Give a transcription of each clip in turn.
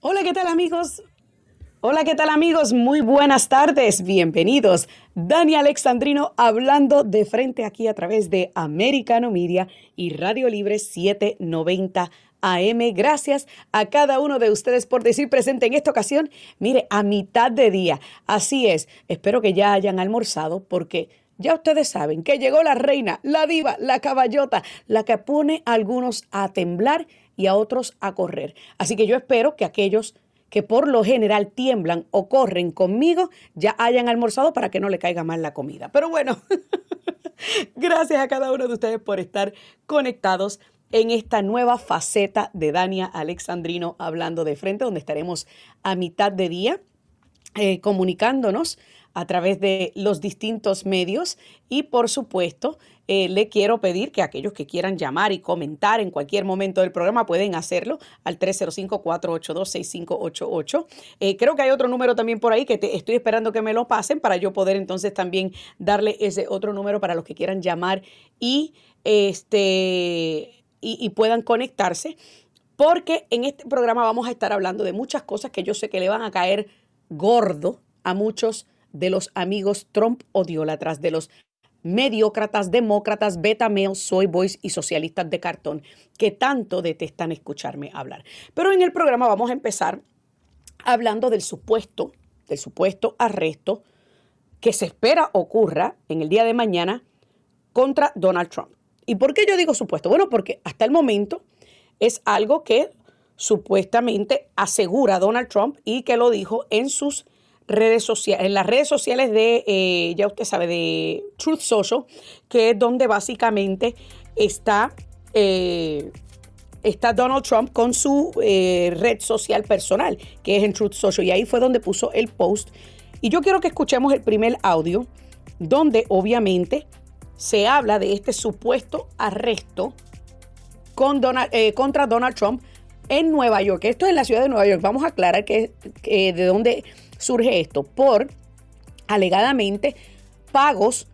Hola, ¿qué tal amigos? Hola, ¿qué tal amigos? Muy buenas tardes, bienvenidos. Dani Alexandrino hablando de frente aquí a través de Americano Media y Radio Libre 790 AM. Gracias a cada uno de ustedes por decir presente en esta ocasión. Mire, a mitad de día. Así es, espero que ya hayan almorzado porque... Ya ustedes saben que llegó la reina, la diva, la caballota, la que pone a algunos a temblar y a otros a correr. Así que yo espero que aquellos que por lo general tiemblan o corren conmigo ya hayan almorzado para que no le caiga mal la comida. Pero bueno, gracias a cada uno de ustedes por estar conectados en esta nueva faceta de Dania Alexandrino hablando de frente, donde estaremos a mitad de día eh, comunicándonos a través de los distintos medios y por supuesto eh, le quiero pedir que aquellos que quieran llamar y comentar en cualquier momento del programa pueden hacerlo al 305-482-6588. Eh, creo que hay otro número también por ahí que estoy esperando que me lo pasen para yo poder entonces también darle ese otro número para los que quieran llamar y, este, y puedan conectarse. Porque en este programa vamos a estar hablando de muchas cosas que yo sé que le van a caer gordo a muchos de los amigos Trump odiólatras, de los mediócratas, demócratas, beta males, soy boys y socialistas de cartón que tanto detestan escucharme hablar. Pero en el programa vamos a empezar hablando del supuesto, del supuesto arresto que se espera ocurra en el día de mañana contra Donald Trump. ¿Y por qué yo digo supuesto? Bueno, porque hasta el momento es algo que supuestamente asegura Donald Trump y que lo dijo en sus redes sociales, en las redes sociales de, eh, ya usted sabe, de Truth Social, que es donde básicamente está, eh, está Donald Trump con su eh, red social personal, que es en Truth Social. Y ahí fue donde puso el post. Y yo quiero que escuchemos el primer audio, donde obviamente se habla de este supuesto arresto con Donald, contra Donald Trump en Nueva York. Esto es en la ciudad de Nueva York. Vamos a aclarar que, de dónde surge esto? Por alegadamente pagos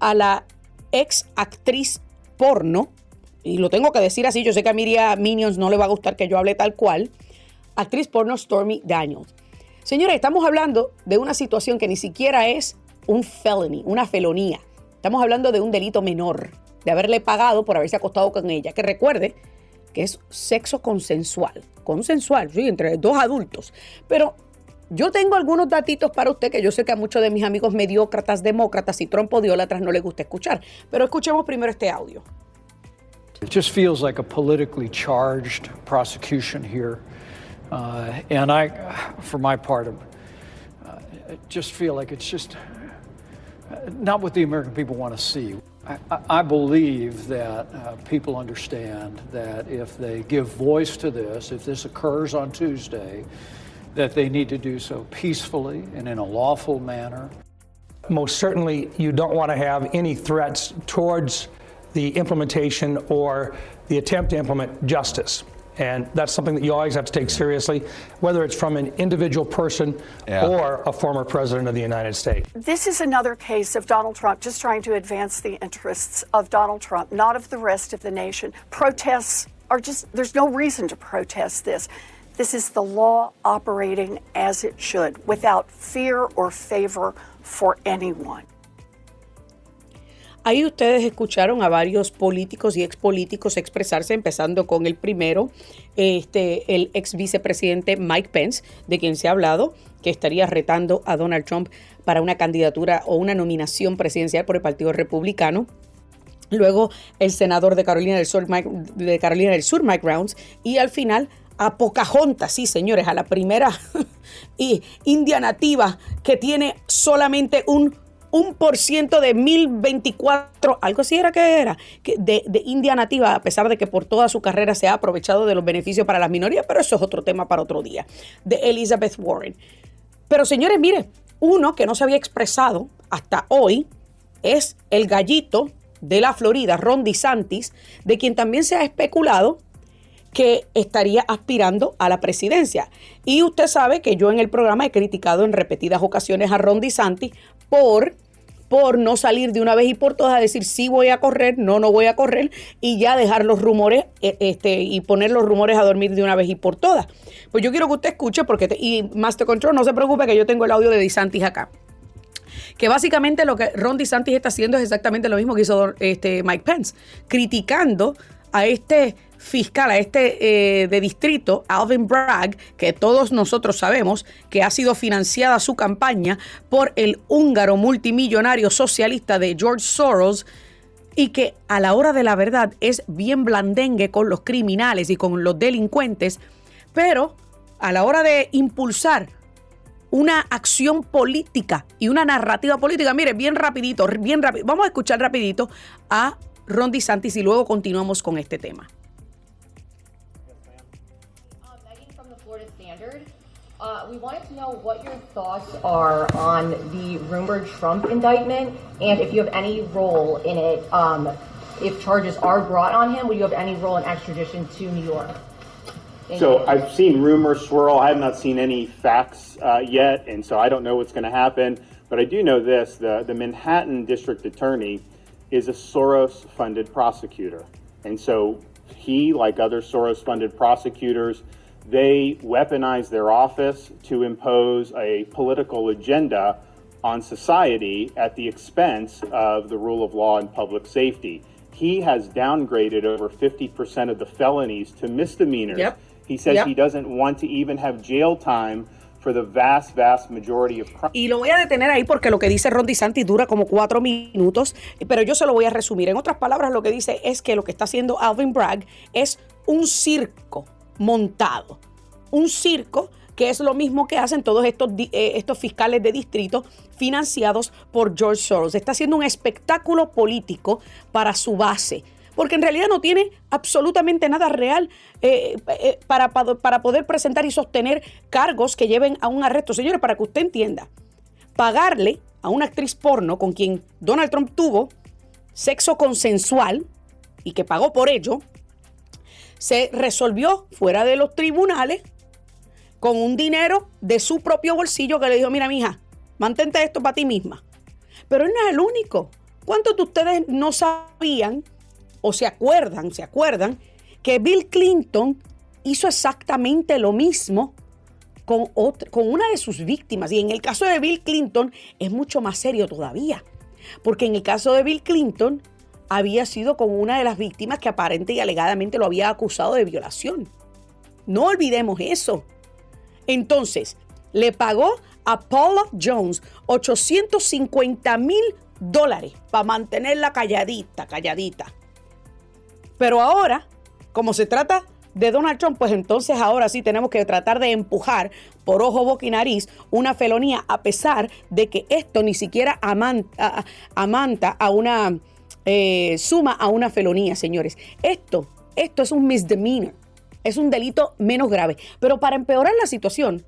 a la ex actriz porno, y lo tengo que decir así, yo sé que a Miriam Minions no le va a gustar que yo hable tal cual, actriz porno Stormy Daniels. Señores, estamos hablando de una situación que ni siquiera es un felony, una felonía. Estamos hablando de un delito menor, de haberle pagado por haberse acostado con ella. Que recuerde que es sexo consensual, consensual, sí, entre dos adultos. Pero yo tengo algunos datitos para usted que yo sé que a muchos de mis amigos mediócratas, demócratas y trompodiólatras no les gusta escuchar. Pero escuchemos primero este audio. It just feels like a politically charged prosecution here. Uh, and I, for my part, uh, just feel like it's just not what the American people want to see. I, I believe that uh, people understand that if they give voice to this, if this occurs on Tuesday, that they need to do so peacefully and in a lawful manner. Most certainly, you don't want to have any threats towards the implementation or the attempt to implement justice. And that's something that you always have to take seriously, whether it's from an individual person yeah. or a former president of the United States. This is another case of Donald Trump just trying to advance the interests of Donald Trump, not of the rest of the nation. Protests are just, there's no reason to protest this. This is the law operating as it should, without fear or favor for anyone. Ahí ustedes escucharon a varios políticos y expolíticos expresarse, empezando con el primero, este, el ex vicepresidente Mike Pence, de quien se ha hablado que estaría retando a Donald Trump para una candidatura o una nominación presidencial por el Partido Republicano. Luego el senador de Carolina del Sur, Mike, de Carolina del Sur, Mike Rounds, y al final a Pocahontas, sí, señores, a la primera india nativa que tiene solamente un un por ciento de 1024, algo así era que era, de, de, India nativa, a pesar de que por toda su carrera se ha aprovechado de los beneficios para las minorías, pero eso es otro tema para otro día, de Elizabeth Warren. Pero señores, mire, uno que no se había expresado hasta hoy es el gallito de la Florida, Ron DeSantis, de quien también se ha especulado que estaría aspirando a la presidencia. Y usted sabe que yo en el programa he criticado en repetidas ocasiones a Ron DeSantis por por no salir de una vez y por todas a decir sí voy a correr, no, no voy a correr y ya dejar los rumores e, este, y poner los rumores a dormir de una vez y por todas. Pues yo quiero que usted escuche porque, y Master Control, no se preocupe que yo tengo el audio de DeSantis acá que básicamente lo que Ron DeSantis está haciendo es exactamente lo mismo que hizo este Mike Pence, criticando a este fiscal, a este eh, de distrito, Alvin Bragg, que todos nosotros sabemos que ha sido financiada su campaña por el húngaro multimillonario socialista de George Soros y que a la hora de la verdad es bien blandengue con los criminales y con los delincuentes, pero a la hora de impulsar una acción política y una narrativa política, mire, bien rapidito, bien rápido, vamos a escuchar rapidito a Ron DeSantis y luego continuamos con este tema. Uh, we wanted to know what your thoughts are on the rumored Trump indictment and if you have any role in it. Um, if charges are brought on him, would you have any role in extradition to New York? so I've seen rumors swirl. I have not seen any facts uh, yet, and so I don't know what's going to happen. But I do know this: the the Manhattan District Attorney is a Soros-funded prosecutor, and so he, like other Soros-funded prosecutors they weaponize their office to impose a political agenda on society at the expense of the rule of law and public safety. He has downgraded over 50% of the felonies to misdemeanors. Yep. He says yep. he doesn't want to even have jail time for the vast, vast majority of. Y lo voy a detener ahí porque lo que dice Ron DeSantis dura como cuatro minutos, pero yo se lo voy a resumir. En otras palabras, lo que dice es que lo que está haciendo Alvin Bragg es un circo montado. Un circo que es lo mismo que hacen todos estos, eh, estos fiscales de distrito financiados por George Soros. Está haciendo un espectáculo político para su base, porque en realidad no tiene absolutamente nada real eh, eh, para, para poder presentar y sostener cargos que lleven a un arresto. Señores, para que usted entienda, pagarle a una actriz porno con quien Donald Trump tuvo sexo consensual y que pagó por ello, se resolvió fuera de los tribunales con un dinero de su propio bolsillo que le dijo, mira, mija, mantente esto para ti misma. Pero él no es el único. ¿Cuántos de ustedes no sabían o se acuerdan, se acuerdan que Bill Clinton hizo exactamente lo mismo con, con una de sus víctimas? Y en el caso de Bill Clinton es mucho más serio todavía. Porque en el caso de Bill Clinton, había sido con una de las víctimas que aparente y alegadamente lo había acusado de violación. No olvidemos eso. Entonces, le pagó a Paula Jones 850 mil dólares para mantenerla calladita, calladita. Pero ahora, como se trata de Donald Trump, pues entonces ahora sí tenemos que tratar de empujar por ojo, boca y nariz una felonía, a pesar de que esto ni siquiera amanta a una eh, suma a una felonía, señores. Esto, esto es un misdemeanor, es un delito menos grave. Pero para empeorar la situación,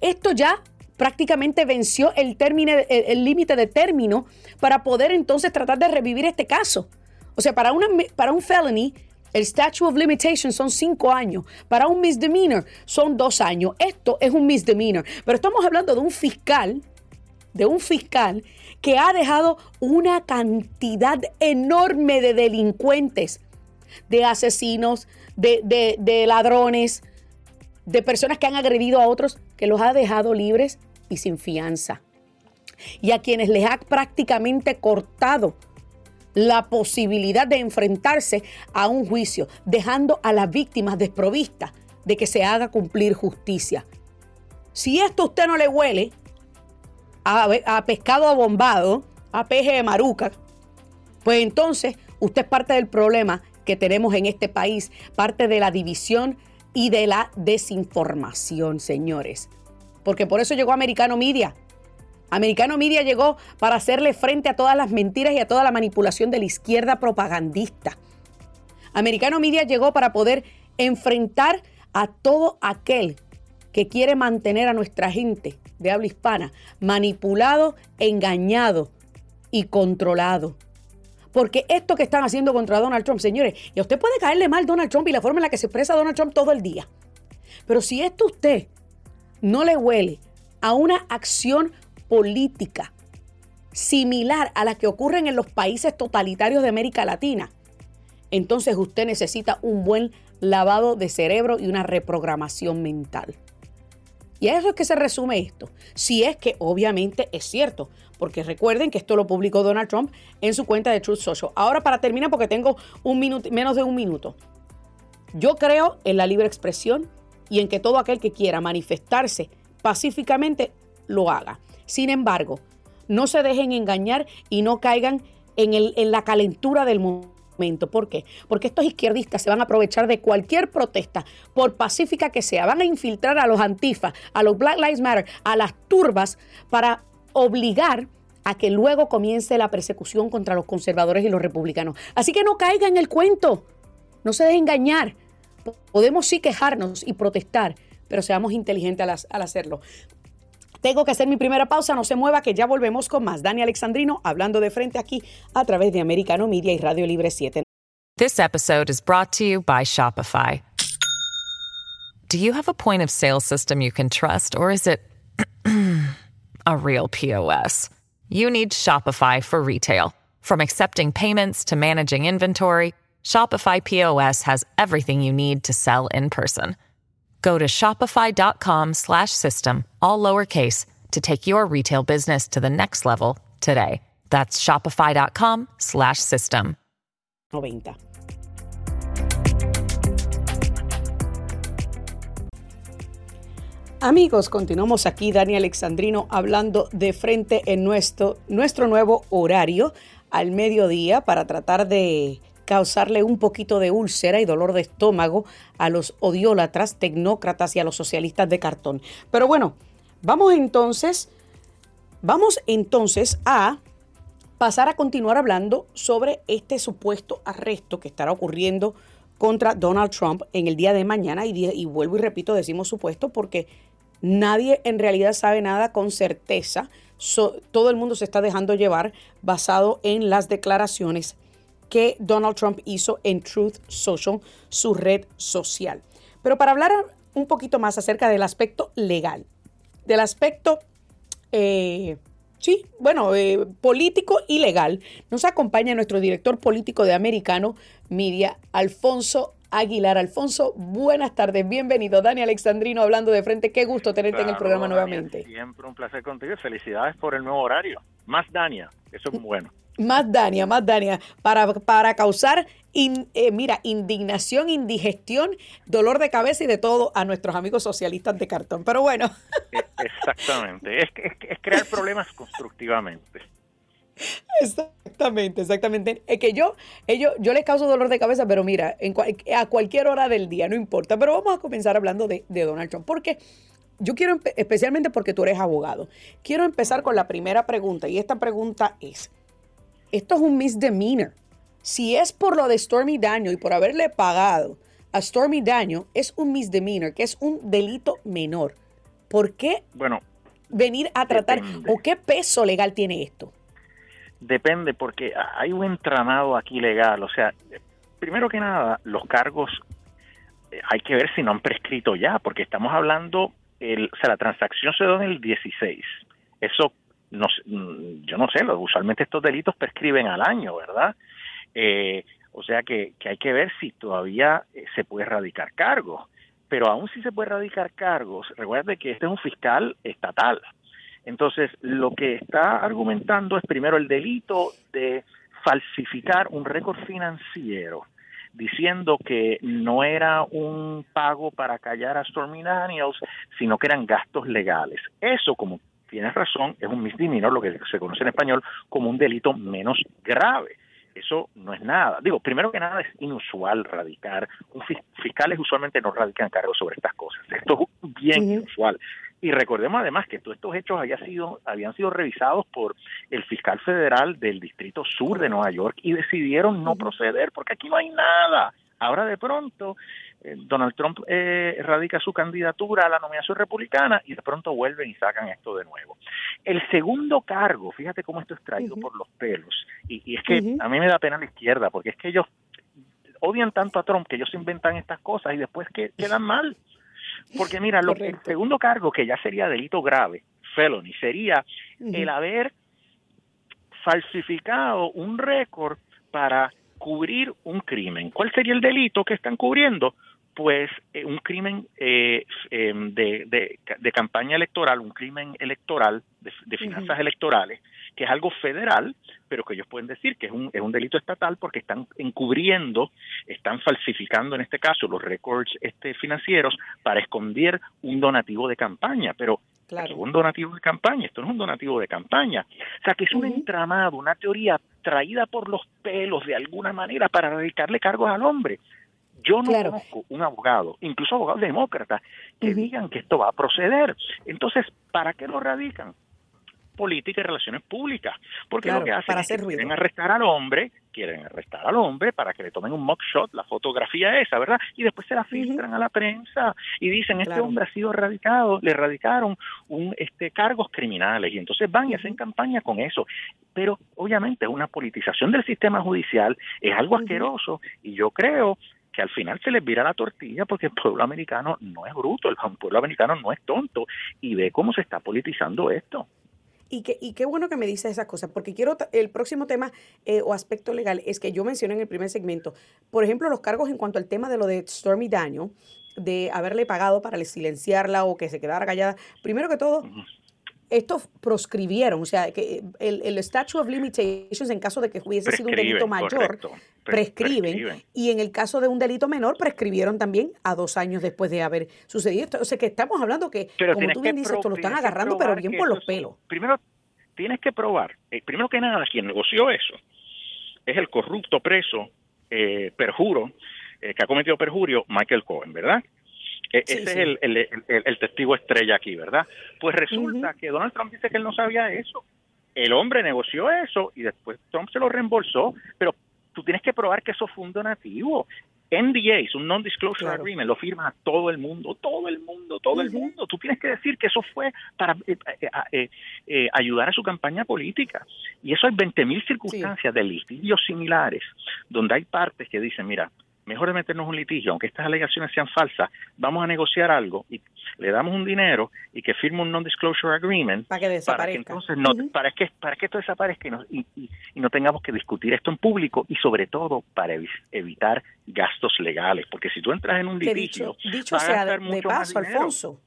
esto ya prácticamente venció el límite de término para poder entonces tratar de revivir este caso. O sea, para, una, para un felony, el statute of limitation son cinco años. Para un misdemeanor son dos años. Esto es un misdemeanor. Pero estamos hablando de un fiscal, de un fiscal que ha dejado una cantidad enorme de delincuentes, de asesinos, de, ladrones, de personas que han agredido a otros, que los ha dejado libres y sin fianza. Y a quienes les ha prácticamente cortado la posibilidad de enfrentarse a un juicio, dejando a las víctimas desprovistas de que se haga cumplir justicia. Si esto a usted no le huele, a, pescado abombado, a peje de maruca, pues entonces usted es parte del problema que tenemos en este país, parte de la división y de la desinformación, señores. Porque por eso llegó Americano Media. Americano Media llegó para hacerle frente a todas las mentiras y a toda la manipulación de la izquierda propagandista. Americano Media llegó para poder enfrentar a todo aquel que quiere mantener a nuestra gente de habla hispana manipulado, engañado y controlado. Porque esto que están haciendo contra Donald Trump, señores, y a usted puede caerle mal Donald Trump y la forma en la que se expresa Donald Trump todo el día. Pero si esto a usted no le huele a una acción política similar a la que ocurren en los países totalitarios de América Latina, entonces usted necesita un buen lavado de cerebro y una reprogramación mental. Y a eso es que se resume esto. Si es que obviamente es cierto, porque recuerden que esto lo publicó Donald Trump en su cuenta de Truth Social. Ahora para terminar, porque tengo un minuto, menos de un minuto. Yo creo en la libre expresión y en que todo aquel que quiera manifestarse pacíficamente lo haga. Sin embargo, no se dejen engañar y no caigan en, en la calentura del mundo ¿Por qué? Porque estos izquierdistas se van a aprovechar de cualquier protesta, por pacífica que sea, van a infiltrar a los antifas, a los Black Lives Matter, a las turbas, para obligar a que luego comience la persecución contra los conservadores y los republicanos. Así que no caigan en el cuento, no se dejen engañar. Podemos sí quejarnos y protestar, pero seamos inteligentes al hacerlo. Tengo que hacer mi primera pausa, no se mueva, que ya volvemos con más. Dani Alexandrino hablando de frente aquí a través de Americano Media y Radio Libre 7. This episode is brought to you by Shopify. Do you have a point of sale system you can trust, or is it a real POS? You need Shopify for retail. From accepting payments to managing inventory, Shopify POS has everything you need to sell in person. Go to shopify.com slash system, all lowercase, to take your retail business to the next level today. That's shopify.com slash system. 90. Amigos, continuamos aquí, Dani Alexandrino, hablando de frente en nuestro, nuestro nuevo horario al mediodía para tratar de causarle un poquito de úlcera y dolor de estómago a los odiólatras, tecnócratas y a los socialistas de cartón. Pero bueno, vamos entonces, vamos entonces a pasar a continuar hablando sobre este supuesto arresto que estará ocurriendo contra Donald Trump en el día de mañana. Y, vuelvo y repito, decimos supuesto porque nadie en realidad sabe nada con certeza. todo el mundo se está dejando llevar basado en las declaraciones que Donald Trump hizo en Truth Social, su red social. Pero para hablar un poquito más acerca del aspecto legal, del aspecto, eh, sí, bueno, eh, político y legal, nos acompaña nuestro director político de Americano Media, Alfonso Aguilar. Alfonso, buenas tardes, bienvenido. Dani Alexandrino hablando de frente, qué gusto tenerte en el programa nuevamente. Siempre un placer contigo, felicidades por el nuevo horario. Más Dania, eso es bueno. Más Dania, más Dania, para, para causar, eh, mira, indignación, indigestión, dolor de cabeza y de todo a nuestros amigos socialistas de cartón. Pero bueno. E, exactamente, es, es, crear problemas constructivamente. Exactamente, exactamente. Es que yo, ellos, yo les causo dolor de cabeza, pero mira, en a cualquier hora del día, no importa. Pero vamos a comenzar hablando de, de Donald Trump, porque yo quiero, especialmente porque tú eres abogado, quiero empezar con la primera pregunta, y esta pregunta es, esto es un misdemeanor. Si es por lo de Stormy Daniel y por haberle pagado a Stormy Daniel, es un misdemeanor, que es un delito menor. ¿Por qué bueno, venir a tratar o qué peso legal tiene esto? Depende, porque hay un entramado aquí legal. O sea, primero que nada, los cargos eh, hay que ver si no han prescrito ya, porque estamos hablando, el, o sea, la transacción se dio en el 16. Eso no, mm, yo no sé, usualmente estos delitos prescriben al año, ¿verdad? Eh, o sea que, hay que ver si todavía eh, se puede erradicar cargos. Pero aún si se puede erradicar cargos, recuerde que este es un fiscal estatal. Entonces, lo que está argumentando es primero el delito de falsificar un récord financiero diciendo que no era un pago para callar a Stormy Daniels, sino que eran gastos legales. Eso, como tienes razón, es un misdemeanor, lo que se conoce en español como un delito menos grave. Eso no es nada. Digo, primero que nada es inusual radicar. Un fiscales usualmente no radican cargos sobre estas cosas. Esto es bien inusual. Y recordemos además que todos estos hechos había sido, habían sido revisados por el fiscal federal del Distrito Sur de Nueva York y decidieron no proceder porque aquí no hay nada. Ahora de pronto eh, Donald Trump eh, radica su candidatura a la nominación republicana y de pronto vuelven y sacan esto de nuevo. El segundo cargo, fíjate cómo esto es traído por los pelos, y, es que a mí me da pena la izquierda, porque es que ellos odian tanto a Trump que ellos inventan estas cosas y después que quedan mal. Porque mira, lo, el segundo cargo, que ya sería delito grave, felony, sería el haber falsificado un récord para cubrir un crimen. ¿Cuál sería el delito que están cubriendo? Pues eh, un crimen eh, em, de, de, campaña electoral, un crimen electoral, de, finanzas electorales, que es algo federal, pero que ellos pueden decir que es un, es un delito estatal porque están encubriendo, están falsificando en este caso los récords este, financieros para esconder un donativo de campaña. Pero Claro. un donativo de campaña, esto no es un donativo de campaña. O sea, que es un entramado, una teoría traída por los pelos de alguna manera para dedicarle cargos al hombre. Yo no conozco un abogado, incluso abogados demócratas, que digan que esto va a proceder. Entonces, ¿para qué lo radican? Política y relaciones públicas. Porque lo que hacen es que quieren arrestar al hombre, quieren arrestar al hombre para que le tomen un shot, la fotografía esa, ¿verdad? Y después se la filtran a la prensa y dicen, este hombre ha sido erradicado, le erradicaron un, este, cargos criminales y entonces van y hacen campaña con eso. Pero obviamente una politización del sistema judicial es algo asqueroso y yo creo que al final se les vira la tortilla porque el pueblo americano no es bruto, el pueblo americano no es tonto y ve cómo se está politizando esto. Y, que, y qué bueno que me dice esas cosas, porque quiero, el próximo tema eh, o aspecto legal es que yo mencioné en el primer segmento, por ejemplo, los cargos en cuanto al tema de lo de Stormy Daniel, de haberle pagado para silenciarla o que se quedara callada. Primero que todo, estos proscribieron, o sea, que el, el statute of limitations en caso de que hubiese sido un delito mayor, prescriben, y en el caso de un delito menor, prescribieron también a dos años después de haber sucedido esto. O sea, que estamos hablando que, como tú bien dices, esto lo están agarrando, pero bien por los pelos. Primero, tienes que probar, eh, primero que nada, quien negoció eso es el corrupto preso, eh, perjuro, eh, que ha cometido perjurio, Michael Cohen, ¿verdad? E, ese es el, el, testigo estrella aquí, ¿verdad? Pues resulta que Donald Trump dice que él no sabía eso. El hombre negoció eso y después Trump se lo reembolsó, pero tú tienes que probar que eso fue un donativo. NDA, un Non-Disclosure Agreement, lo firma todo el mundo, todo el mundo, todo el mundo. Tú tienes que decir que eso fue para eh, eh, eh, ayudar a su campaña política. Y eso hay 20.000 circunstancias de litigios similares, donde hay partes que dicen, mira, mejor de meternos un litigio, aunque estas alegaciones sean falsas, vamos a negociar algo y le damos un dinero y que firme un non-disclosure agreement para que desaparezca. entonces no, para que para que esto desaparezca y no, tengamos que discutir esto en público y sobre todo para evitar gastos legales, porque si tú entras en un litigio, dicho, sea de, paso, Alfonso.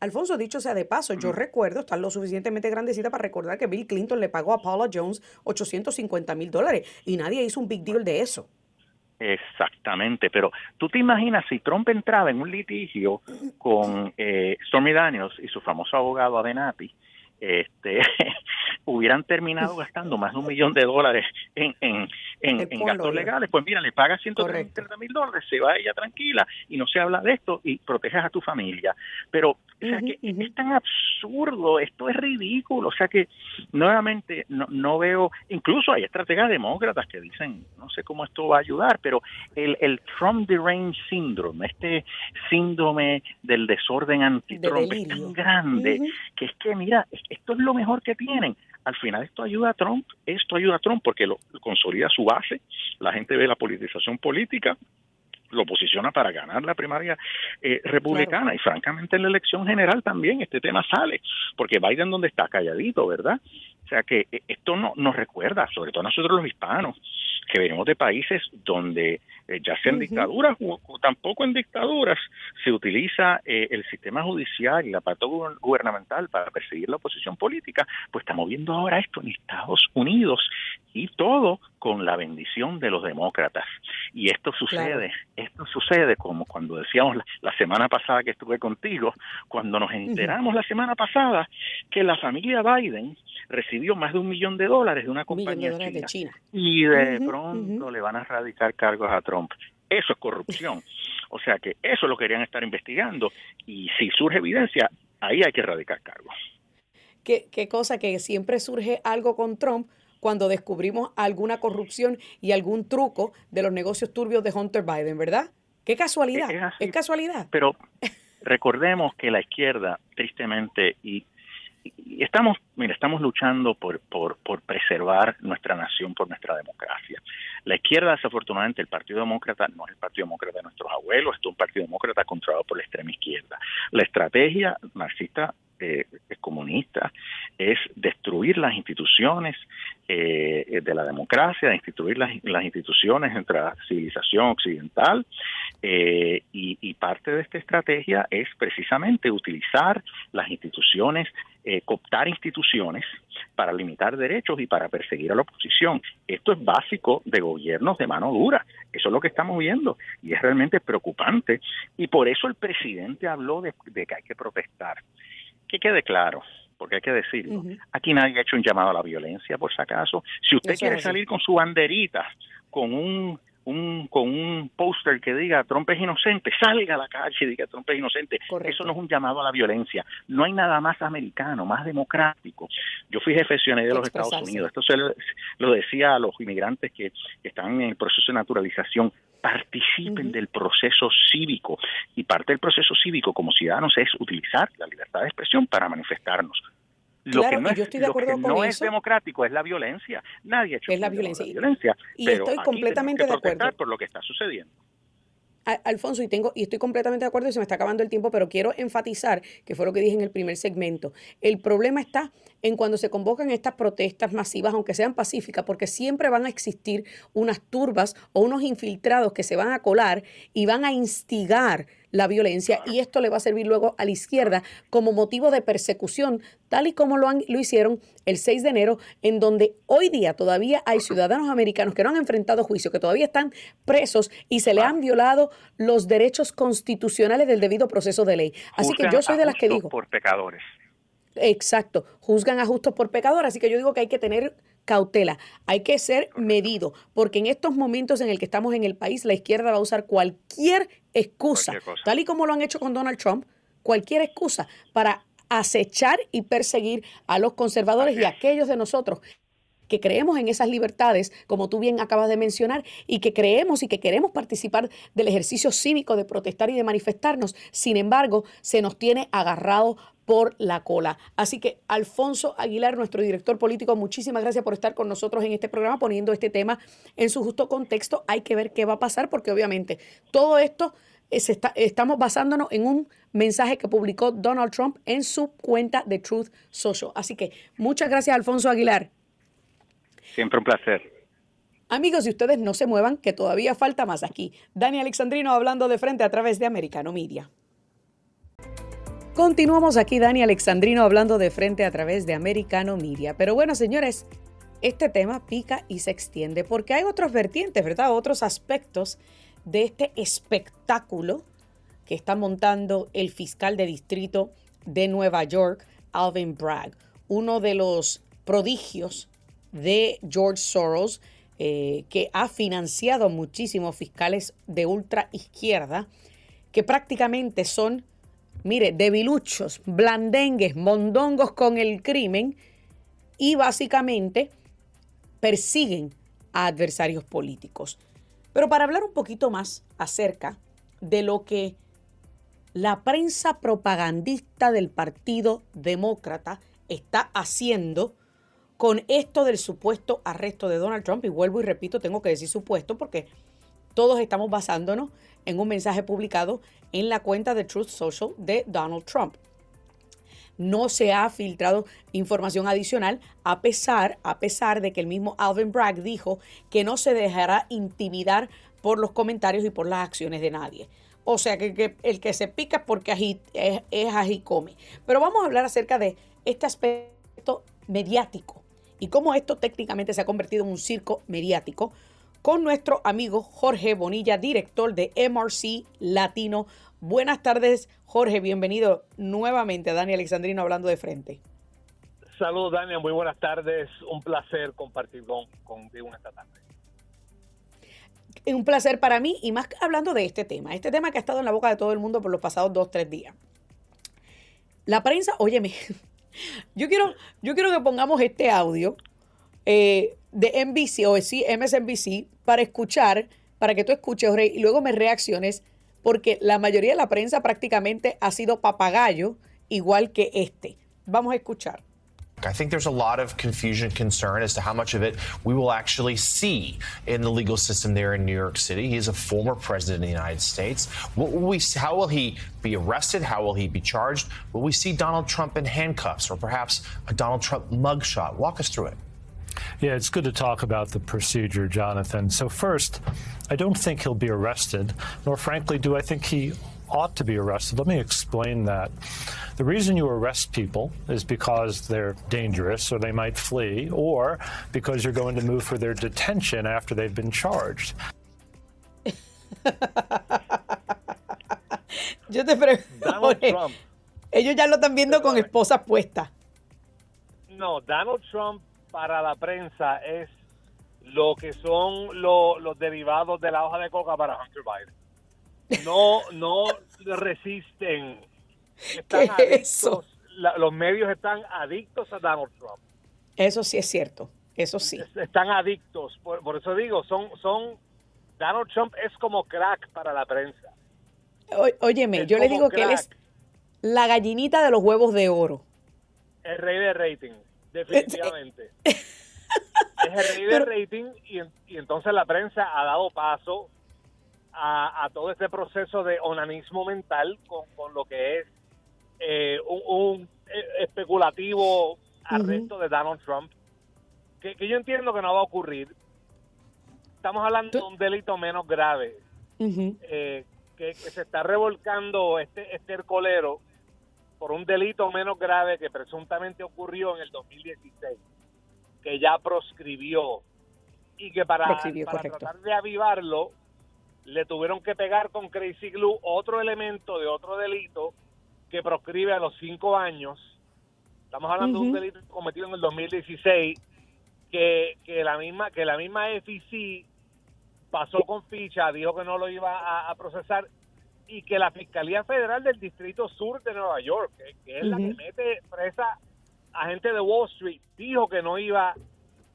Alfonso, dicho sea de paso, yo recuerdo, estar lo suficientemente grandecita para recordar que Bill Clinton le pagó a Paula Jones 850 mil dólares y nadie hizo un big deal de eso. Exactamente, pero tú te imaginas si Trump entraba en un litigio con eh, Stormy Daniels y su famoso abogado Avenatti, este, hubieran terminado gastando más de un millón de dólares en, en, en, gastos legales, pues mira, le pagas 130 mil dólares, se va ella tranquila y no se habla de esto y proteges a tu familia. Pero, o sea, que es tan absurdo, esto es ridículo, o sea que nuevamente no, no veo, incluso hay estrategas demócratas que dicen, no sé cómo esto va a ayudar, pero el, el Trump Deranged Syndrome, este síndrome del desorden anti-Trump es tan grande que es que, mira, esto es lo mejor que tienen. Al final esto ayuda a Trump, esto ayuda a Trump porque lo, consolida su base, la gente ve la politización política, lo posiciona para ganar la primaria eh, republicana y francamente en la elección general también este tema sale, porque Biden donde está calladito, ¿verdad? O sea que eh, esto no, nos recuerda, sobre todo nosotros los hispanos, que venimos de países donde eh, ya sea en dictaduras o, tampoco en dictaduras se utiliza eh, el sistema judicial y la parte gubernamental para perseguir la oposición política, pues estamos viendo ahora esto en Estados Unidos y todo con la bendición de los demócratas. Y esto sucede, esto sucede como cuando decíamos la, semana pasada que estuve contigo, cuando nos enteramos la semana pasada que la familia Biden recibió más de un millón de dólares de una compañía china, y de pronto le van a erradicar cargos a Trump. Eso es corrupción. O sea que eso lo querían estar investigando y si surge evidencia, ahí hay que erradicar cargos. ¿Qué, qué cosa que siempre surge algo con Trump cuando descubrimos alguna corrupción y algún truco de los negocios turbios de Hunter Biden, ¿verdad? Qué casualidad. Es, casualidad. Pero recordemos que la izquierda, tristemente, y, estamos, mira, estamos luchando por, por, por preservar nuestra nación, por nuestra democracia. La izquierda, desafortunadamente, el Partido Demócrata no es el Partido Demócrata de nuestros abuelos, es un Partido Demócrata controlado por la extrema izquierda. La estrategia marxista eh, comunista es destruir las instituciones eh, de la democracia, destruir las, instituciones entre la civilización occidental eh, y, parte de esta estrategia es precisamente utilizar las instituciones, eh, cooptar instituciones para limitar derechos y para perseguir a la oposición. Esto es básico de gobiernos de mano dura. Eso es lo que estamos viendo y es realmente preocupante. Y por eso el presidente habló de que hay que protestar que quede claro, porque hay que decirlo, aquí nadie ha hecho un llamado a la violencia, por si acaso. Si usted quiere salir con su banderita, con un, un con un póster que diga Trump es inocente, salga a la calle y diga Trump es inocente. Eso no es un llamado a la violencia. No hay nada más americano, más democrático. Yo fui jefe de los Estados Unidos. Esto se lo, decía a los inmigrantes que están en el proceso de naturalización participen del proceso cívico. Y parte del proceso cívico como ciudadanos es utilizar la libertad de expresión para manifestarnos. Lo que no, es, no es democrático es la violencia. Nadie ha hecho es la violencia. y estoy completamente de acuerdo. por lo que está sucediendo. Alfonso, y tengo, y estoy completamente de acuerdo y se me está acabando el tiempo, pero quiero enfatizar, que fue lo que dije en el primer segmento, el problema está en cuando se convocan estas protestas masivas, aunque sean pacíficas, porque siempre van a existir unas turbas o unos infiltrados que se van a colar y van a instigar la violencia y esto le va a servir luego a la izquierda como motivo de persecución, tal y como lo, han, lo hicieron el 6 de enero, en donde hoy día todavía hay ciudadanos americanos que no han enfrentado juicio, que todavía están presos y se le han violado los derechos constitucionales del debido proceso de ley. Así que yo soy de las que digo... Por pecadores. Exacto, juzgan a justos por pecadores, así que yo digo que hay que tener cautela, hay que ser medido, porque en estos momentos en el que estamos en el país, la izquierda va a usar cualquier excusa, tal y como lo han hecho con Donald Trump, cualquier excusa para acechar y perseguir a los conservadores y a aquellos de nosotros que creemos en esas libertades, como tú bien acabas de mencionar, y que creemos y que queremos participar del ejercicio cívico de protestar y de manifestarnos. Sin embargo, se nos tiene agarrado por la cola. Así que Alfonso Aguilar, nuestro director político, muchísimas gracias por estar con nosotros en este programa poniendo este tema en su justo contexto. Hay que ver qué va a pasar porque obviamente todo esto está, estamos basándonos en un mensaje que publicó Donald Trump en su cuenta de Truth Social. Así que muchas gracias Alfonso Aguilar. Siempre un placer. Amigos, y ustedes no se muevan, que todavía falta más aquí. Dani Alexandrino hablando de frente a través de Americano Media. Continuamos aquí, Dani Alexandrino, hablando de frente a través de Americano Media. Pero bueno, señores, este tema pica y se extiende porque hay otros vertientes, ¿verdad? Otros aspectos de este espectáculo que está montando el fiscal de distrito de Nueva York, Alvin Bragg, uno de los prodigios de George Soros, eh, que ha financiado muchísimos fiscales de ultra izquierda, que prácticamente son mire, debiluchos, blandengues, mondongos con el crimen y básicamente persiguen a adversarios políticos. Pero para hablar un poquito más acerca de lo que la prensa propagandista del Partido Demócrata está haciendo con esto del supuesto arresto de Donald Trump, y vuelvo y repito, tengo que decir supuesto porque todos estamos basándonos en un mensaje publicado en la cuenta de Truth Social de Donald Trump. No se ha filtrado información adicional a pesar, a pesar de que el mismo Alvin Bragg dijo que no se dejará intimidar por los comentarios y por las acciones de nadie. O sea que, el que se pica porque ají, es, es ají come. Pero vamos a hablar acerca de este aspecto mediático y cómo esto técnicamente se ha convertido en un circo mediático con nuestro amigo Jorge Bonilla, director de MRC Latino. Buenas tardes, Jorge. Bienvenido nuevamente a Dani Alexandrino hablando de frente. Saludos, Dani. Muy buenas tardes. Un placer compartir con, contigo esta tarde. Un placer para mí y más hablando de este tema, este tema que ha estado en la boca de todo el mundo por los pasados dos, tres días. La prensa, óyeme, yo quiero, yo quiero que pongamos este audio eh, de NBC o MSNBC para escuchar, para que tú escuches, Jorge, y luego me reacciones, porque la mayoría de la prensa prácticamente ha sido papagayo, igual que este. Vamos a escuchar. I think there's a lot of confusion concern as to how much of it we will actually see in the legal system there in New York City. He is a former president of the United States. How will he be arrested? How will he be charged? Will we see Donald Trump in handcuffs or perhaps a Donald Trump mugshot? Walk us through it. Yeah, it's good to talk about the procedure, Jonathan. So, first, I don't think he'll be arrested, nor frankly do I think he ought to be arrested. Let me explain that. The reason you arrest people is because they're dangerous or they might flee, or because you're going to move for their detention after they've been charged. Yo te pregunto, ellos ya lo están viendo con eh. esposas puestas. No, Donald Trump para la prensa es lo que son lo, los derivados de la hoja de coca para Hunter Biden. No, no resisten. Están ¿Qué es eso? la- los medios están adictos a Donald Trump. Eso sí es cierto, eso sí. Están adictos. Por, por eso digo, son, son, Donald Trump es como crack para la prensa. O- óyeme, Es yo le digo que él es la gallinita de los huevos de oro. El rey de rating, definitivamente. es el rey de rating y, y entonces la prensa ha dado paso a, a todo este proceso de onanismo mental con, con lo que es eh, un, un, eh, especulativo arresto de Donald Trump, que, que yo entiendo que no va a ocurrir. Estamos hablando de un delito menos grave, eh, que, que se está revolcando este, este hercolero por un delito menos grave que presuntamente ocurrió en el 2016, que ya proscribió y que para, Proscribió, para correcto. tratar de avivarlo le tuvieron que pegar con Crazy Glue otro elemento de otro delito que proscribe a los cinco años. Estamos hablando de un delito cometido en el 2016 que, que la misma que la misma FEC pasó con ficha, dijo que no lo iba a, a procesar y que la Fiscalía Federal del Distrito Sur de Nueva York, que, que es la que mete presa a gente de Wall Street, dijo que no iba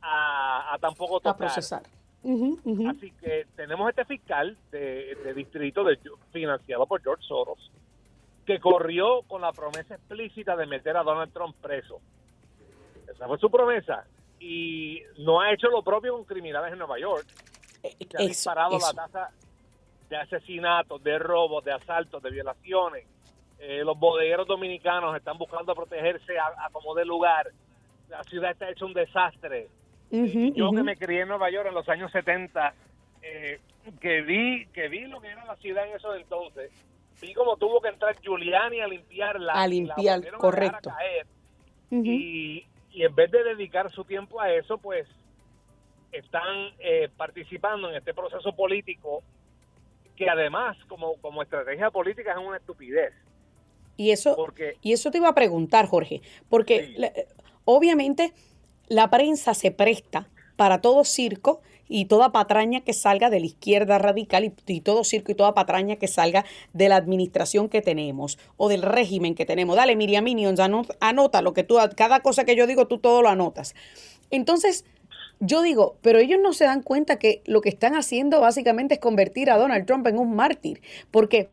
a, a tampoco A tocar. procesar. Ujú, ujú. Así que tenemos este fiscal de, de distrito de, financiado por George Soros que corrió con la promesa explícita de meter a Donald Trump preso. Esa fue su promesa. Y no ha hecho lo propio con criminales en Nueva York. Se ha Eso, disparado eso. la tasa de asesinatos, de robos, de asaltos, de violaciones. Eh, los bodegueros dominicanos están buscando protegerse a, a como de lugar. La ciudad está hecha un desastre. Yo que me crié en Nueva York en los años 70, eh, que vi que vi lo que era la ciudad en esos entonces, vi cómo tuvo que entrar Giuliani a limpiarla. A la limpiar, volvieron a dejar correcto. a caer. Y en vez de dedicar su tiempo a eso, pues están eh, participando en este proceso político que además como, como estrategia política es una estupidez. Y eso, Porque y eso te iba a preguntar, Jorge, porque la- obviamente la prensa se presta para todo circo y toda patraña que salga de la izquierda radical y, y todo circo y toda patraña que salga de la administración que tenemos o del régimen que tenemos. Dale, Miriam Minions, anota, anota lo que tú, cada cosa que yo digo, tú todo lo anotas. Entonces, yo digo, pero ellos no se dan cuenta que lo que están haciendo básicamente es convertir a Donald Trump en un mártir, porque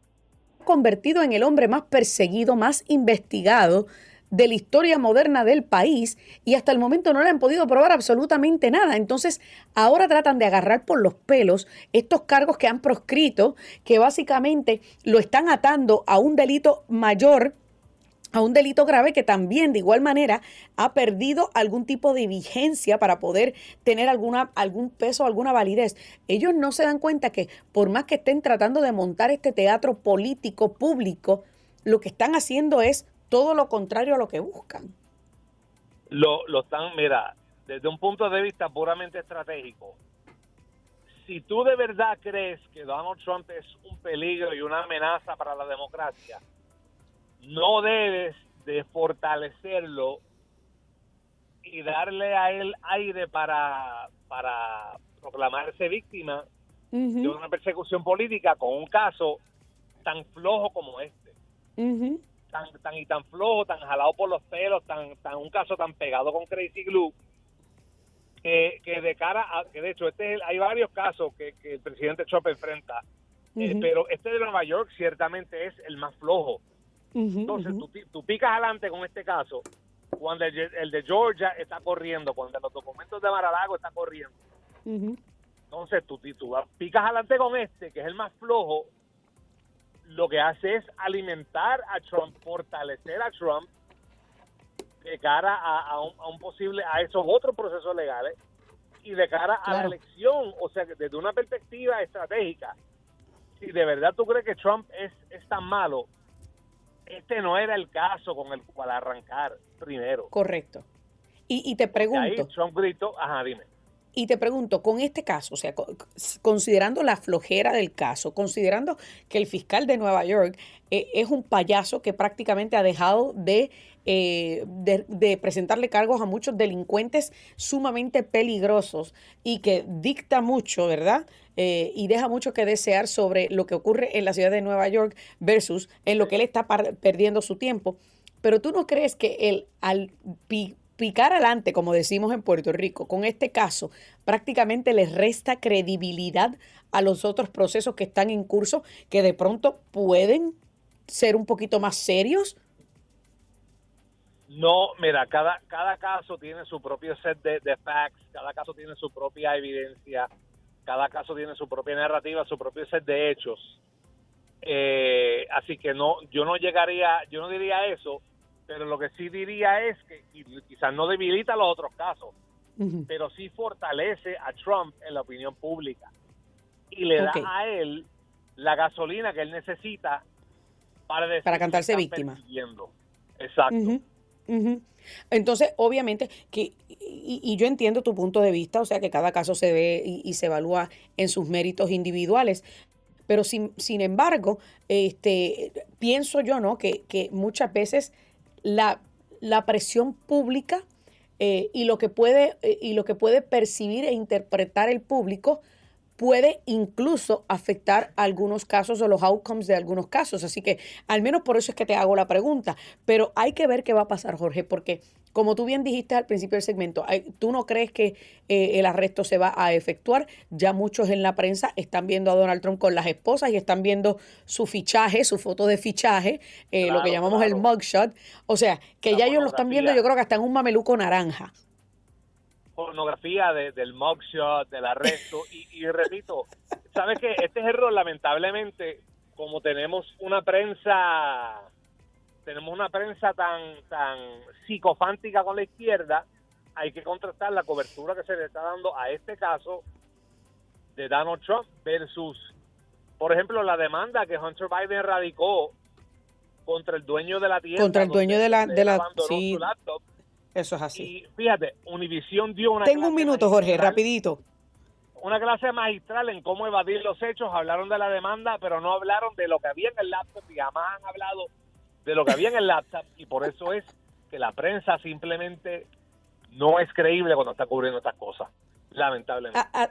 convertido en el hombre más perseguido, más investigado de la historia moderna del país y hasta el momento no le han podido probar absolutamente nada. Entonces, ahora tratan de agarrar por los pelos estos cargos que han proscrito, que básicamente lo están atando a un delito mayor a un delito grave que también de igual manera ha perdido algún tipo de vigencia para poder tener alguna, algún peso, alguna validez. Ellos no se dan cuenta que por más que estén tratando de montar este teatro político público, lo que están haciendo es todo lo contrario a lo que buscan. lo, lo están, mira, desde un punto de vista puramente estratégico, si tú de verdad crees que Donald Trump es un peligro y una amenaza para la democracia, no debes de fortalecerlo y darle a él aire para, para proclamarse víctima de una persecución política con un caso tan flojo como este. Tan, tan y tan flojo, tan jalado por los pelos, tan, tan un caso tan pegado con Crazy Glue, que, que de cara a, que de hecho este hay varios casos que, que el presidente Trump enfrenta, eh, pero este de Nueva York ciertamente es el más flojo. Entonces tú, tú, picas adelante con este caso cuando el, de Georgia está corriendo, cuando los documentos de Maralago está corriendo. Entonces tú, tú picas adelante con este, que es el más flojo, lo que hace es alimentar a Trump, fortalecer a Trump de cara a, un, posible, a esos otros procesos legales y de cara a la elección, o sea, desde una perspectiva estratégica, si de verdad tú crees que Trump es, es tan malo, este no era el caso con el cual arrancar primero. Correcto. Y, y te pregunto. ahí Trump gritó, ajá, dime. Y te pregunto, con este caso, o sea, considerando la flojera del caso, considerando que el fiscal de Nueva York eh, es un payaso que prácticamente ha dejado de, eh, de, presentarle cargos a muchos delincuentes sumamente peligrosos y que dicta mucho, ¿verdad? Eh, y deja mucho que desear sobre lo que ocurre en la ciudad de Nueva York versus en lo que él está perdiendo su tiempo. Pero tú no crees que él, al picar adelante, como decimos en Puerto Rico, con este caso, prácticamente les resta credibilidad a los otros procesos que están en curso, que de pronto pueden ser un poquito más serios? No, mira, cada, cada caso tiene su propio set de, de facts, cada caso tiene su propia evidencia, cada caso tiene su propia narrativa, su propio set de hechos. Eh, así que no, yo no llegaría, yo no diría eso, pero lo que sí diría es que quizás no debilita los otros casos, pero sí fortalece a Trump en la opinión pública y le da a él la gasolina que él necesita para, para cantarse víctima. Exacto. Entonces, obviamente, que, y, yo entiendo tu punto de vista, o sea que cada caso se ve y, se evalúa en sus méritos individuales, pero sin, sin embargo, este, pienso yo, ¿no? Que, que muchas veces la, la presión pública eh, y, lo que puede, eh, y lo que puede percibir e interpretar el público puede incluso afectar algunos casos o los outcomes de algunos casos. Así que al menos por eso es que te hago la pregunta. Pero hay que ver qué va a pasar, Jorge, porque como tú bien dijiste al principio del segmento, tú no crees que eh, el arresto se va a efectuar. Ya muchos en la prensa están viendo a Donald Trump con las esposas y están viendo su fichaje, su foto de fichaje, eh, lo que llamamos el mugshot. O sea, que ya ellos lo están viendo, yo creo que hasta en un mameluco naranja pornografía del mugshot, del arresto. Y, repito, ¿sabes que Este es error, lamentablemente, como tenemos una prensa, tenemos una prensa tan, tan psicofántica con la izquierda, hay que contrastar la cobertura que se le está dando a este caso de Donald Trump versus, por ejemplo, la demanda que Hunter Biden radicó contra el dueño de la tienda. Contra el dueño de la, de la, sí. laptop eso es así. Y fíjate, Univision dio una. Tengo un minuto, Jorge, rapidito. Una clase magistral en cómo evadir los hechos. Hablaron de la demanda, pero no hablaron de lo que había en el laptop y jamás han hablado de lo que había en el laptop. Y por eso es que la prensa simplemente no es creíble cuando está cubriendo estas cosas. Lamentablemente. Ah, ah,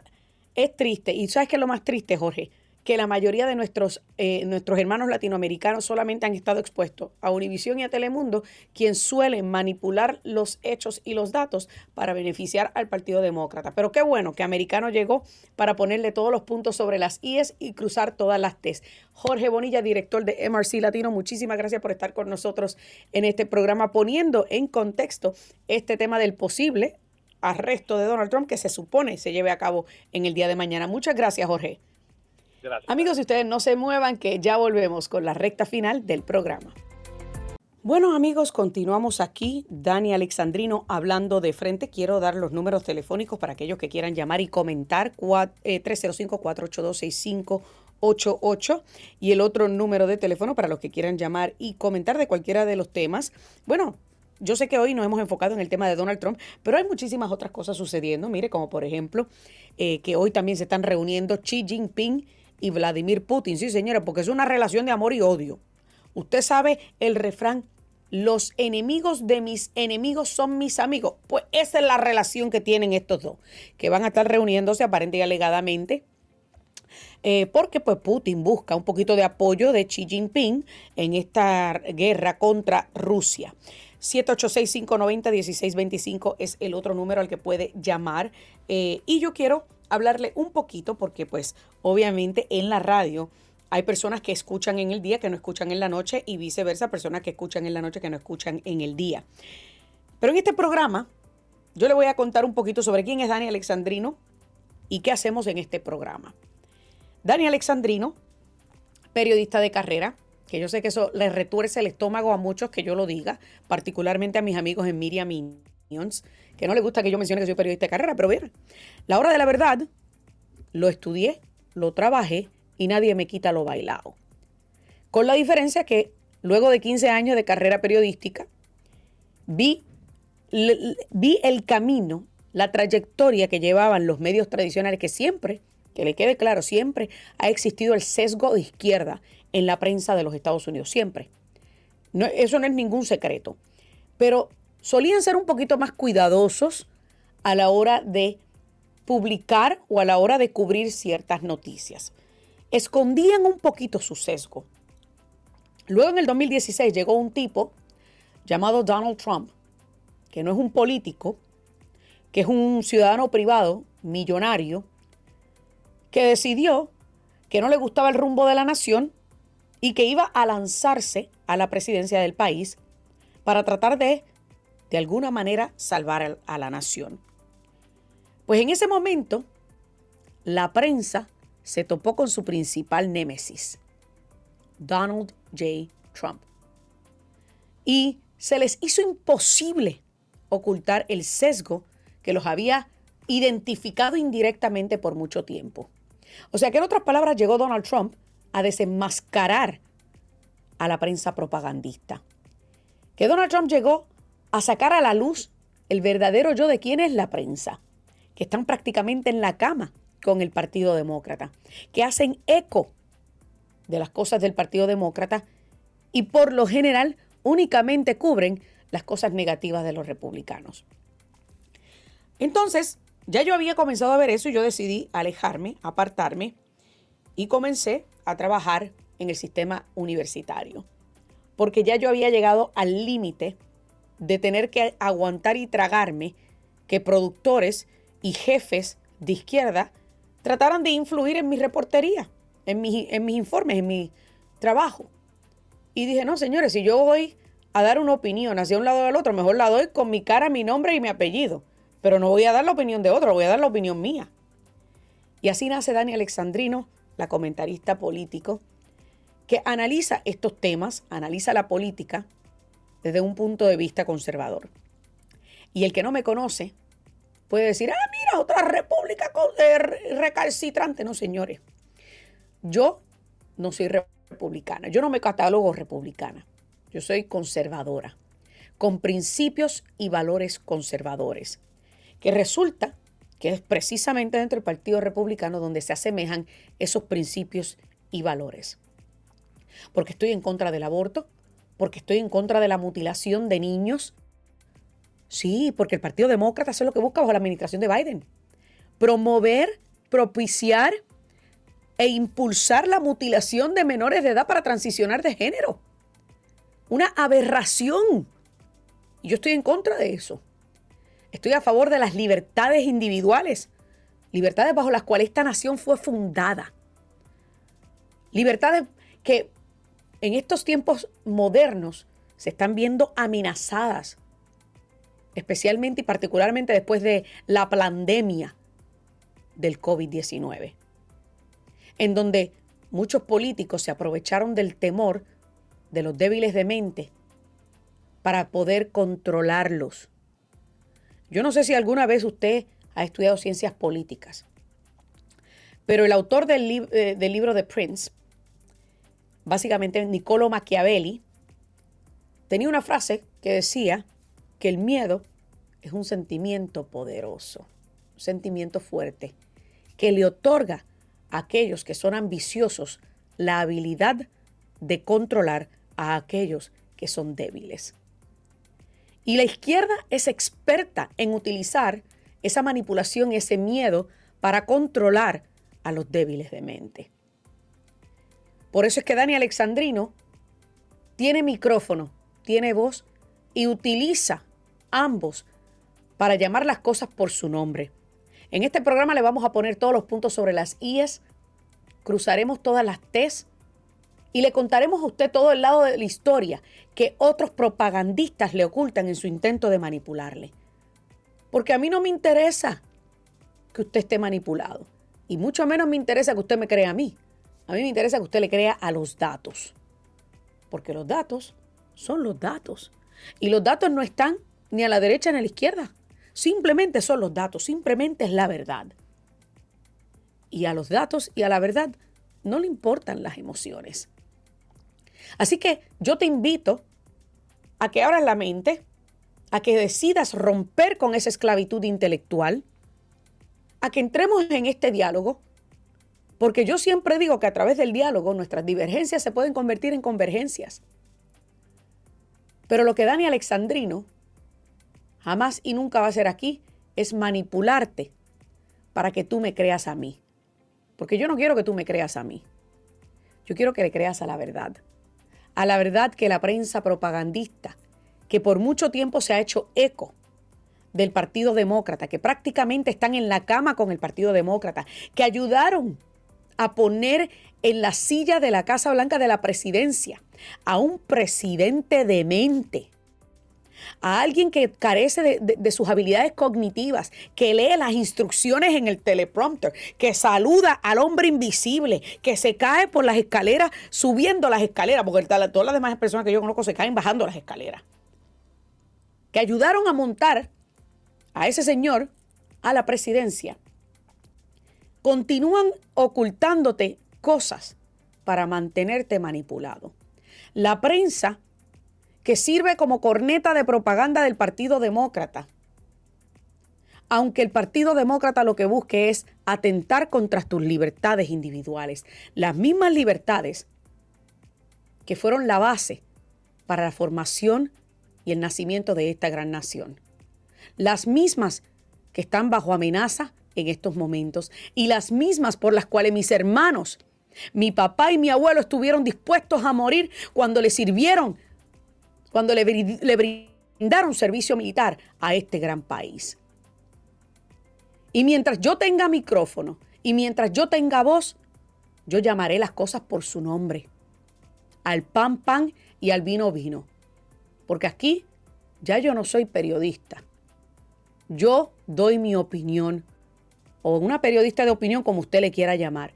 es triste. Y sabes qué es lo más triste, Jorge que la mayoría de nuestros, eh, nuestros hermanos latinoamericanos solamente han estado expuestos a Univisión y a Telemundo, quien suelen manipular los hechos y los datos para beneficiar al Partido Demócrata. Pero qué bueno que Americano llegó para ponerle todos los puntos sobre las IES y cruzar todas las T's. Jorge Bonilla, director de MRC Latino, muchísimas gracias por estar con nosotros en este programa, poniendo en contexto este tema del posible arresto de Donald Trump que se supone se lleve a cabo en el día de mañana. Muchas gracias, Jorge. Amigos, si ustedes no se muevan, que ya volvemos con la recta final del programa. Bueno amigos, continuamos aquí. Dani Alexandrino hablando de frente. Quiero dar los números telefónicos para aquellos que quieran llamar y comentar. 305-482-6588 eh, y el otro número de teléfono para los que quieran llamar y comentar de cualquiera de los temas. Bueno, yo sé que hoy nos hemos enfocado en el tema de Donald Trump, pero hay muchísimas otras cosas sucediendo. Mire, como por ejemplo, eh, que hoy también se están reuniendo Xi Jinping y Vladimir Putin. Sí, señora, porque es una relación de amor y odio. Usted sabe el refrán, los enemigos de mis enemigos son mis amigos. Pues esa es la relación que tienen estos dos, que van a estar reuniéndose aparentemente y alegadamente eh, porque pues Putin busca un poquito de apoyo de Xi Jinping en esta guerra contra Rusia. 786-590-1625 es el otro número al que puede llamar. Eh, y yo quiero hablarle un poquito porque pues obviamente en la radio hay personas que escuchan en el día que no escuchan en la noche y viceversa, personas que escuchan en la noche que no escuchan en el día. Pero en este programa yo le voy a contar un poquito sobre quién es Dani Alexandrino y qué hacemos en este programa. Dani Alexandrino, periodista de carrera, que yo sé que eso le retuerce el estómago a muchos que yo lo diga, particularmente a mis amigos en Miriam que no les gusta que yo mencione que soy periodista de carrera, pero ver, la hora de la verdad lo estudié, lo trabajé y nadie me quita lo bailado. Con la diferencia que luego de 15 años de carrera periodística, vi, vi el camino, la trayectoria que llevaban los medios tradicionales, que siempre, que le quede claro, siempre ha existido el sesgo de izquierda en la prensa de los Estados Unidos, siempre. Eso no es ningún secreto. Pero solían ser un poquito más cuidadosos a la hora de publicar o a la hora de cubrir ciertas noticias. Escondían un poquito su sesgo. Luego en el 2016 llegó un tipo llamado Donald Trump, que no es un político, que es un ciudadano privado, millonario, que decidió que no le gustaba el rumbo de la nación y que iba a lanzarse a la presidencia del país para tratar de, de alguna manera, salvar a la nación. Pues en ese momento, la prensa se topó con su principal némesis, Donald J. Trump. Y se les hizo imposible ocultar el sesgo que los había identificado indirectamente por mucho tiempo. O sea que en otras palabras llegó Donald Trump a desenmascarar a la prensa propagandista. Que Donald Trump llegó a sacar a la luz el verdadero yo de quién es la prensa, que están prácticamente en la cama con el Partido Demócrata, que hacen eco de las cosas del Partido Demócrata y por lo general únicamente cubren las cosas negativas de los republicanos. Entonces, ya yo había comenzado a ver eso y yo decidí alejarme, apartarme y comencé a trabajar en el sistema universitario. Porque ya yo había llegado al límite de tener que aguantar y tragarme que productores y jefes de izquierda trataran de influir en mi reportería, en, en mis informes, en mi trabajo. Y dije, no, señores, si yo voy a dar una opinión hacia un lado o del otro, mejor la doy con mi cara, mi nombre y mi apellido. Pero no voy a dar la opinión de otro, voy a dar la opinión mía. Y así nace Dani Alexandrino la comentarista político, que analiza estos temas, analiza la política desde un punto de vista conservador. Y el que no me conoce puede decir, ah, mira, otra república recalcitrante. No, señores, yo no soy republicana, yo no me catalogo republicana, yo soy conservadora, con principios y valores conservadores, que resulta que es precisamente dentro del Partido Republicano donde se asemejan esos principios y valores. Porque estoy en contra del aborto, porque estoy en contra de la mutilación de niños. Sí, porque el Partido Demócrata es lo que busca bajo la administración de Biden. Promover, propiciar e impulsar la mutilación de menores de edad para transicionar de género. Una aberración. Y yo estoy en contra de eso. Estoy a favor de las libertades individuales, libertades bajo las cuales esta nación fue fundada. Libertades que en estos tiempos modernos se están viendo amenazadas, especialmente y particularmente después de la pandemia del COVID-19, en donde muchos políticos se aprovecharon del temor de los débiles de mente para poder controlarlos. Yo no sé si alguna vez usted ha estudiado ciencias políticas, pero el autor del, eh, libro de Prince, básicamente Niccolo Machiavelli, tenía una frase que decía que el miedo es un sentimiento poderoso, un sentimiento fuerte, que le otorga a aquellos que son ambiciosos la habilidad de controlar a aquellos que son débiles. Y la izquierda es experta en utilizar esa manipulación, ese miedo para controlar a los débiles de mente. Por eso es que Dani Alexandrino tiene micrófono, tiene voz y utiliza ambos para llamar las cosas por su nombre. En este programa le vamos a poner todos los puntos sobre las IES, cruzaremos todas las T's y le contaremos a usted todo el lado de la historia que otros propagandistas le ocultan en su intento de manipularle. Porque a mí no me interesa que usted esté manipulado. Y mucho menos me interesa que usted me crea a mí. A mí me interesa que usted le crea a los datos. Porque los datos son los datos. Y los datos no están ni a la derecha ni a la izquierda. Simplemente son los datos, simplemente es la verdad. Y a los datos y a la verdad no le importan las emociones. Así que yo te invito a que abras la mente, a que decidas romper con esa esclavitud intelectual, a que entremos en este diálogo, porque yo siempre digo que a través del diálogo nuestras divergencias se pueden convertir en convergencias. Pero lo que Dani Alexandrino jamás y nunca va a ser aquí es manipularte para que tú me creas a mí. Porque yo no quiero que tú me creas a mí. Yo quiero que le creas a la verdad. A la verdad que la prensa propagandista, que por mucho tiempo se ha hecho eco del Partido Demócrata, que prácticamente están en la cama con el Partido Demócrata, que ayudaron a poner en la silla de la Casa Blanca de la presidencia a un presidente demente, a alguien que carece de, sus habilidades cognitivas, que lee las instrucciones en el teleprompter, que saluda al hombre invisible, que se cae por las escaleras subiendo las escaleras, porque todas las demás personas que yo conozco se caen bajando las escaleras, que ayudaron a montar a ese señor a la presidencia, continúan ocultándote cosas para mantenerte manipulado. La prensa que sirve como corneta de propaganda del Partido Demócrata. Aunque el Partido Demócrata lo que busque es atentar contra tus libertades individuales, las mismas libertades que fueron la base para la formación y el nacimiento de esta gran nación. Las mismas que están bajo amenaza en estos momentos y las mismas por las cuales mis hermanos, mi papá y mi abuelo estuvieron dispuestos a morir cuando le sirvieron cuando le, brindaron servicio militar a este gran país. Y mientras yo tenga micrófono y mientras yo tenga voz, yo llamaré las cosas por su nombre. Al pan pan y al vino vino. Porque aquí ya yo no soy periodista. Yo doy mi opinión. O una periodista de opinión como usted le quiera llamar.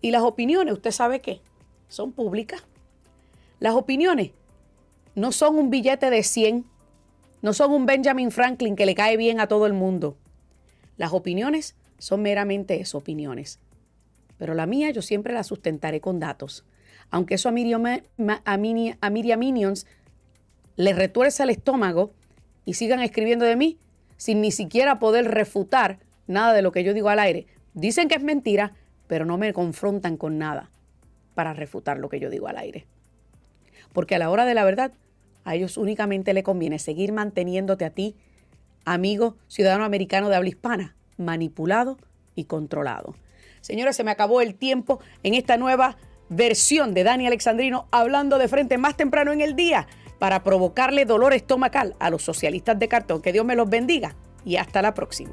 Y las opiniones, usted sabe qué, son públicas. Las opiniones no son un billete de 100, no son un Benjamin Franklin que le cae bien a todo el mundo. Las opiniones son meramente eso, opiniones. Pero la mía yo siempre la sustentaré con datos. Aunque eso a Miriam, a Miriam Minions le retuerce el estómago y sigan escribiendo de mí sin ni siquiera poder refutar nada de lo que yo digo al aire. Dicen que es mentira, pero no me confrontan con nada para refutar lo que yo digo al aire. Porque a la hora de la verdad, a ellos únicamente le conviene seguir manteniéndote a ti, amigo ciudadano americano de habla hispana, manipulado y controlado. Señores, se me acabó el tiempo en esta nueva versión de Dani Alexandrino hablando de frente más temprano en el día para provocarle dolor estomacal a los socialistas de cartón. Que Dios me los bendiga y hasta la próxima.